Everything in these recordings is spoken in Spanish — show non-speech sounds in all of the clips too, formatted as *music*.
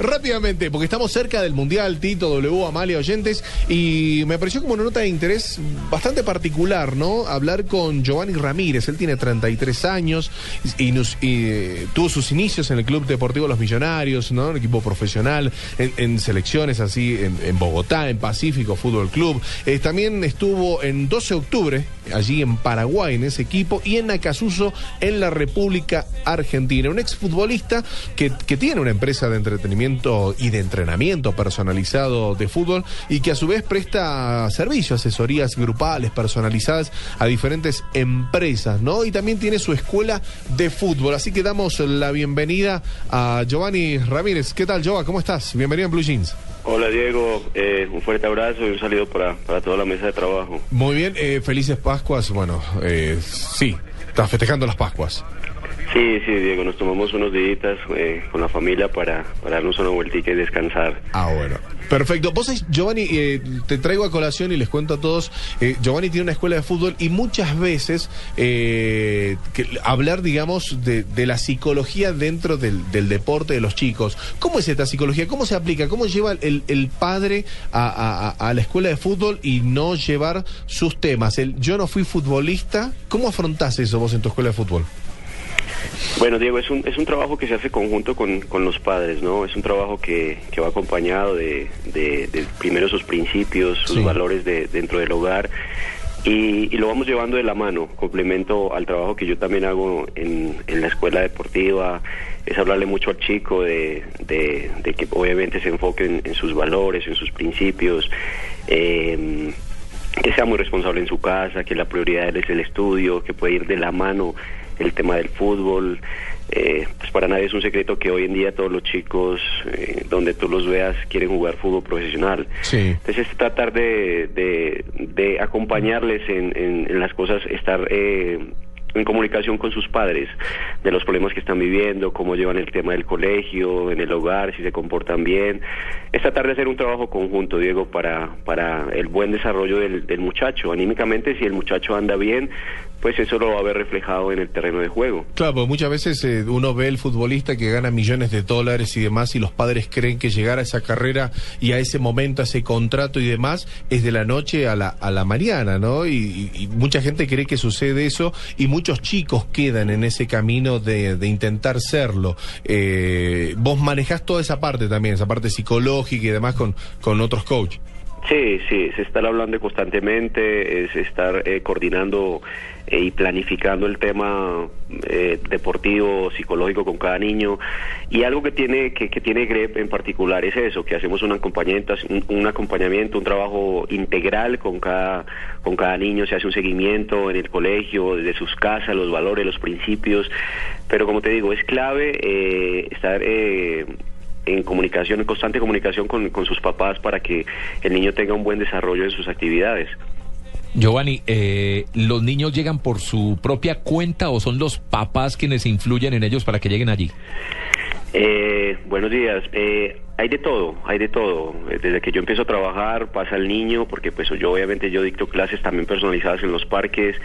Rápidamente, porque estamos cerca del Mundial, Tito, W, Amalia, oyentes, y me pareció como una nota de interés bastante particular, ¿no? Hablar con Giovanni Ramírez, él tiene 33 años y, eh, tuvo sus inicios en el Club Deportivo Los Millonarios, ¿no? Un equipo profesional, en, selecciones así, en, en Bogotá, en Pacífico Fútbol Club. Eh, también estuvo en 12 de octubre, allí en Paraguay, en ese equipo, y en Acasuso, en la República Argentina. Un exfutbolista que, que tiene una empresa de entretenimiento y de entrenamiento personalizado de fútbol y que a su vez presta servicios, asesorías grupales personalizadas a diferentes empresas, ¿no? Y también tiene su escuela de fútbol. Así que damos la bienvenida a Giovanni Ramírez. ¿Qué tal, Giova? ¿Cómo estás? Bienvenido en Blue Jeans. Hola Diego, eh, un fuerte abrazo y un saludo para, para toda la mesa de trabajo. Muy bien, eh, felices Pascuas. Bueno, eh, sí, estás festejando las Pascuas. Sí, sí, Diego, nos tomamos unos días eh, con la familia para, para darnos una vueltica y descansar. Ah, bueno. Perfecto. Vos, Giovanni, eh, te traigo a colación y les cuento a todos. eh, Giovanni tiene una escuela de fútbol y muchas veces eh, que- hablar, digamos, de, la psicología dentro del, deporte de los chicos. ¿Cómo es esta psicología? ¿Cómo se aplica? ¿Cómo lleva el, el padre a la escuela de fútbol y no llevar sus temas? El yo no fui futbolista. ¿Cómo afrontás eso vos en tu escuela de fútbol? Bueno, Diego, es un, es un trabajo que se hace conjunto con, con los padres, ¿no? Es un trabajo que, que va acompañado de, de, de primero sus principios, sus Sí. valores de, dentro del hogar. Y, y lo vamos llevando de la mano, complemento al trabajo que yo también hago en, en la escuela deportiva, es hablarle mucho al chico de, de- de que obviamente se enfoque en, en sus valores, en sus principios, eh, que sea muy responsable en su casa, que la prioridad de él es el estudio, que puede ir de la mano el tema del fútbol. Eh, pues para nadie es un secreto que hoy en día todos los chicos, eh, donde tú los veas, quieren jugar fútbol profesional. Sí. Entonces es tratar de, de, de acompañarles en, en- en las cosas, estar eh, en comunicación con sus padres de los problemas que están viviendo, cómo llevan el tema del colegio, en el hogar, si se comportan bien. Es tratar de hacer un trabajo conjunto, Diego, para, para el buen desarrollo del, del muchacho. Anímicamente, si el muchacho anda bien, pues eso lo va a ver reflejado en el terreno de juego. Claro, porque muchas veces eh, uno ve el futbolista que gana millones de dólares y demás y los padres creen que llegar a esa carrera y a ese momento, a ese contrato y demás es de la noche a la, a la mañana, ¿no? Y mucha gente cree que sucede eso y muchos chicos quedan en ese camino de, de intentar serlo. Eh, vos manejás toda esa parte también, esa parte psicológica y demás con, con otros coaches. Sí, sí, se está hablando constantemente, es estar eh, coordinando eh, y planificando el tema eh, deportivo, psicológico con cada niño. Y algo que tiene que, que tiene GREP en particular es eso, que hacemos un acompañamiento, un, un acompañamiento, un trabajo integral con cada con cada niño, se hace un seguimiento en el colegio, desde sus casas, los valores, los principios. Pero como te digo, es clave eh, estar eh, en comunicación, en constante comunicación con, con sus papás para que el niño tenga un buen desarrollo en sus actividades. Giovanni, eh, ¿los niños llegan por su propia cuenta o son los papás quienes influyen en ellos para que lleguen allí? Eh, buenos días. Eh, hay de todo, hay de todo. Desde que yo empiezo a trabajar pasa el niño, porque pues yo obviamente yo dicto clases también personalizadas en los parques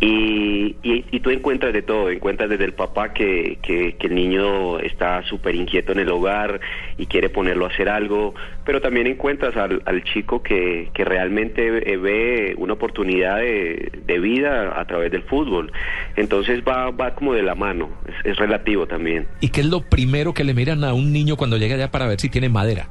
y, y, y tú encuentras de todo, encuentras desde el papá que, que, que el niño está súper inquieto en el hogar y quiere ponerlo a hacer algo, pero también encuentras al, al chico que, que realmente eh, ve una oportunidad de, de vida a través del fútbol. Entonces va, va como de la mano, es, es relativo también. ¿Y qué es lo primero que le miran a un niño cuando llega allá para ver si tiene madera?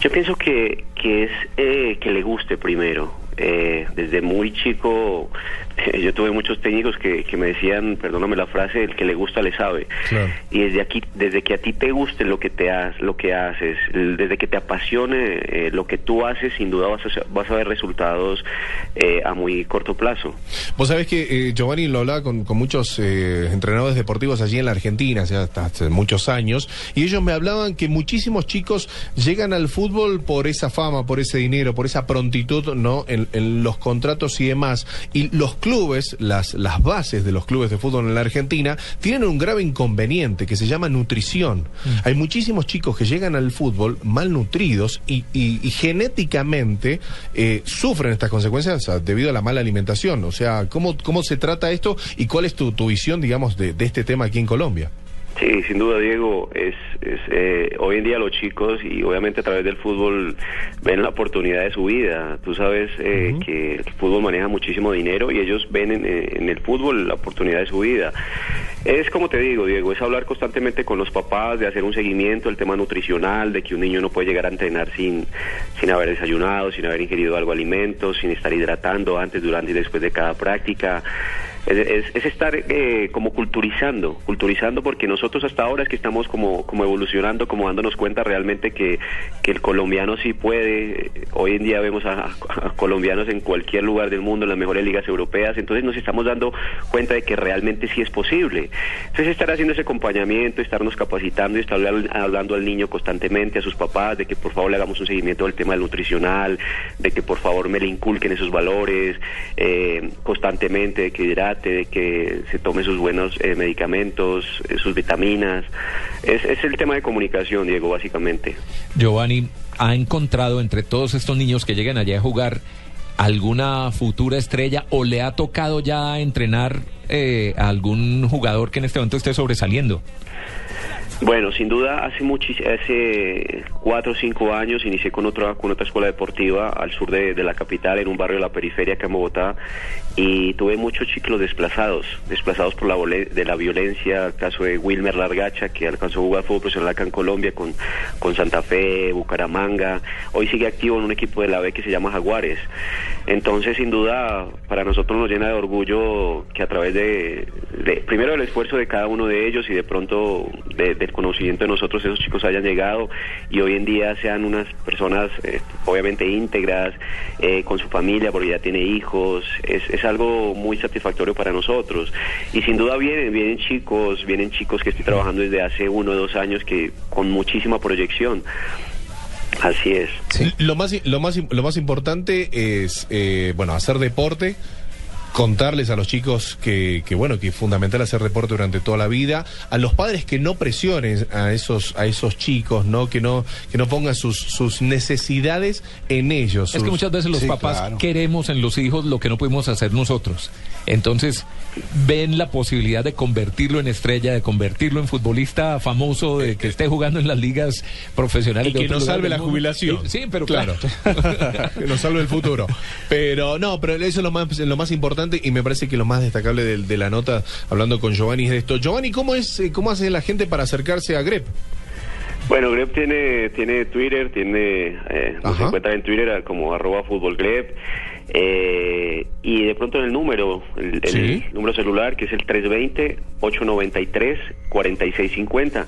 Yo pienso que, que es eh, que le guste primero. Eh, desde muy chico, *laughs* yo tuve muchos técnicos que, que me decían, perdóname la frase, el que le gusta le sabe. Claro. Y desde aquí, desde que a ti te guste lo que te has, lo que haces, desde que te apasione eh, lo que tú haces, sin duda vas a, vas a ver resultados eh, a muy corto plazo. Vos sabés que eh, Giovanni lo hablaba con, con muchos eh, entrenadores deportivos allí en la Argentina, hace, hasta hace muchos años, y ellos me hablaban que muchísimos chicos llegan al fútbol por esa fama, por ese dinero, por esa prontitud, ¿no? En, en los contratos y demás. Y los clubes, las, las bases de los clubes de fútbol en la Argentina, tienen un grave inconveniente que se llama nutrición. Hay muchísimos chicos que llegan al fútbol malnutridos y, y- y genéticamente eh, sufren estas consecuencias debido a la mala alimentación. O sea, ¿cómo, cómo se trata esto y cuál es tu, tu visión, digamos, de, de este tema aquí en Colombia? Sí, sin duda, Diego, es, es, eh, hoy en día los chicos y obviamente a través del fútbol ven la oportunidad de su vida. Tú sabes eh, que el fútbol maneja muchísimo dinero y ellos ven en, eh, en el fútbol la oportunidad de su vida. Es como te digo, Diego, es hablar constantemente con los papás, de hacer un seguimiento, el tema nutricional, de que un niño no puede llegar a entrenar sin, sin haber desayunado, sin haber ingerido algo de alimentos, sin estar hidratando antes, durante y después de cada práctica. Es, es- es estar eh, como culturizando, culturizando porque nosotros hasta ahora es que estamos como, como evolucionando, como dándonos cuenta realmente que, que el colombiano sí puede. Hoy en día vemos a, colombianos en cualquier lugar del mundo, en las mejores ligas europeas, entonces nos estamos dando cuenta de que realmente sí es posible. Entonces estar haciendo ese acompañamiento, estarnos capacitando y estar habl- hablando al niño constantemente, a sus papás, de que por favor le hagamos un seguimiento del tema del nutricional, de que por favor me le inculquen esos valores eh, constantemente, de que de que se tome sus buenos eh, medicamentos, eh, sus vitaminas. Es, es el tema de comunicación, Diego, básicamente. Giovanni, ¿ha encontrado entre todos estos niños que llegan allá a jugar alguna futura estrella o le ha tocado ya entrenar eh, a algún jugador que en este momento esté sobresaliendo? Bueno, sin duda, hace hace cuatro o cinco años inicié con otra, con otra escuela deportiva al sur de, de la capital, en un barrio de la periferia acá en Bogotá, y tuve muchos chicos desplazados, desplazados por la de la violencia, el caso de Wilmer Largacha, que alcanzó a jugar fútbol profesional acá en Colombia con, con Santa Fe, Bucaramanga, hoy sigue activo en un equipo de la B que se llama Jaguares. Entonces, sin duda, para nosotros nos llena de orgullo que a través de, primero del esfuerzo de cada uno de ellos y de pronto de- del conocimiento de nosotros, esos chicos hayan llegado y hoy en día sean unas personas eh, obviamente íntegras, eh, con su familia, porque ya tiene hijos, es, es algo muy satisfactorio para nosotros. Y sin duda vienen, vienen chicos, vienen chicos que estoy trabajando desde hace uno o dos años que con muchísima proyección. Así es. Lo, más, lo, más, lo más importante es, eh, bueno, hacer deporte, contarles a los chicos que, que, bueno, que es fundamental hacer deporte durante toda la vida, a los padres que no presionen a esos, a esos chicos, ¿no? Que no, que no pongan sus, sus necesidades en ellos. Es que muchas veces los Sí, papás claro. queremos en los hijos lo que no pudimos hacer nosotros. Entonces, ven la posibilidad de convertirlo en estrella, de convertirlo en futbolista famoso, de que esté jugando en las ligas profesionales. Y de que nos salve la jubilación. Sí, sí, pero claro. claro. *laughs* *laughs* que nos salve el futuro. Pero no, pero eso es lo más, lo más importante y me parece que lo más destacable de, de la nota, hablando con Giovanni, es de esto. Giovanni, ¿cómo es, eh, cómo hace la gente para acercarse a Grep? Bueno, Grep tiene, tiene Twitter, tiene, eh, nos encuentra en Twitter como arroba fútbol Grep, eh, y de pronto en el número, el, el Sí. número celular que es el 320-893-4650.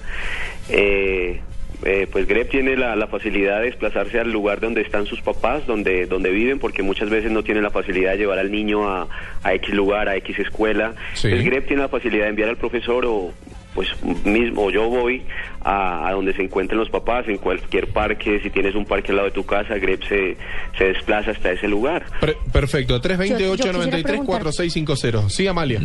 Eh, eh, pues Grep tiene la, la facilidad de desplazarse al lugar donde están sus papás, donde, donde viven, porque muchas veces no tienen la facilidad de llevar al niño a, a X lugar, a X escuela. Sí. Entonces Grep tiene la facilidad de enviar al profesor o pues mismo yo voy a, a donde se encuentren los papás, en cualquier parque, si tienes un parque al lado de tu casa, Grep se, se desplaza hasta ese lugar. Pre- perfecto, Yo- yo quisiera 320-893-4650. Sí, Amalia.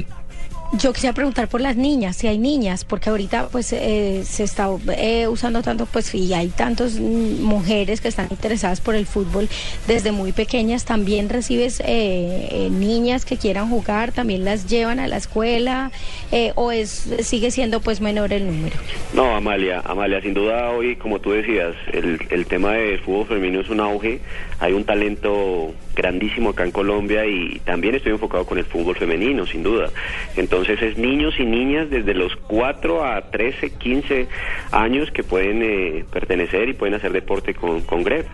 Yo quisiera preguntar por las niñas, si hay niñas, porque ahorita pues eh, se está eh, usando tanto pues y hay tantas mm, mujeres que están interesadas por el fútbol desde muy pequeñas. También recibes eh, eh, niñas que quieran jugar, también las llevan a la escuela eh, o es sigue siendo pues menor el número. No, Amalia, Amalia, sin duda hoy, como tú decías, el, el tema del fútbol femenino es un auge, hay un talento grandísimo acá en Colombia y también estoy enfocado con el fútbol femenino, sin duda. Entonces es niños y niñas desde los 4 a 13, 15 años que pueden eh, pertenecer y pueden hacer deporte con, con GREP.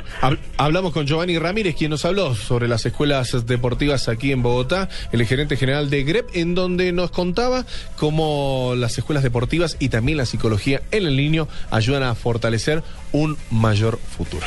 Hablamos con Giovanni Ramírez, quien nos habló sobre las escuelas deportivas aquí en Bogotá, el gerente general de GREP, en donde nos contaba cómo las escuelas deportivas y también la psicología en el niño ayudan a fortalecer un mayor futuro.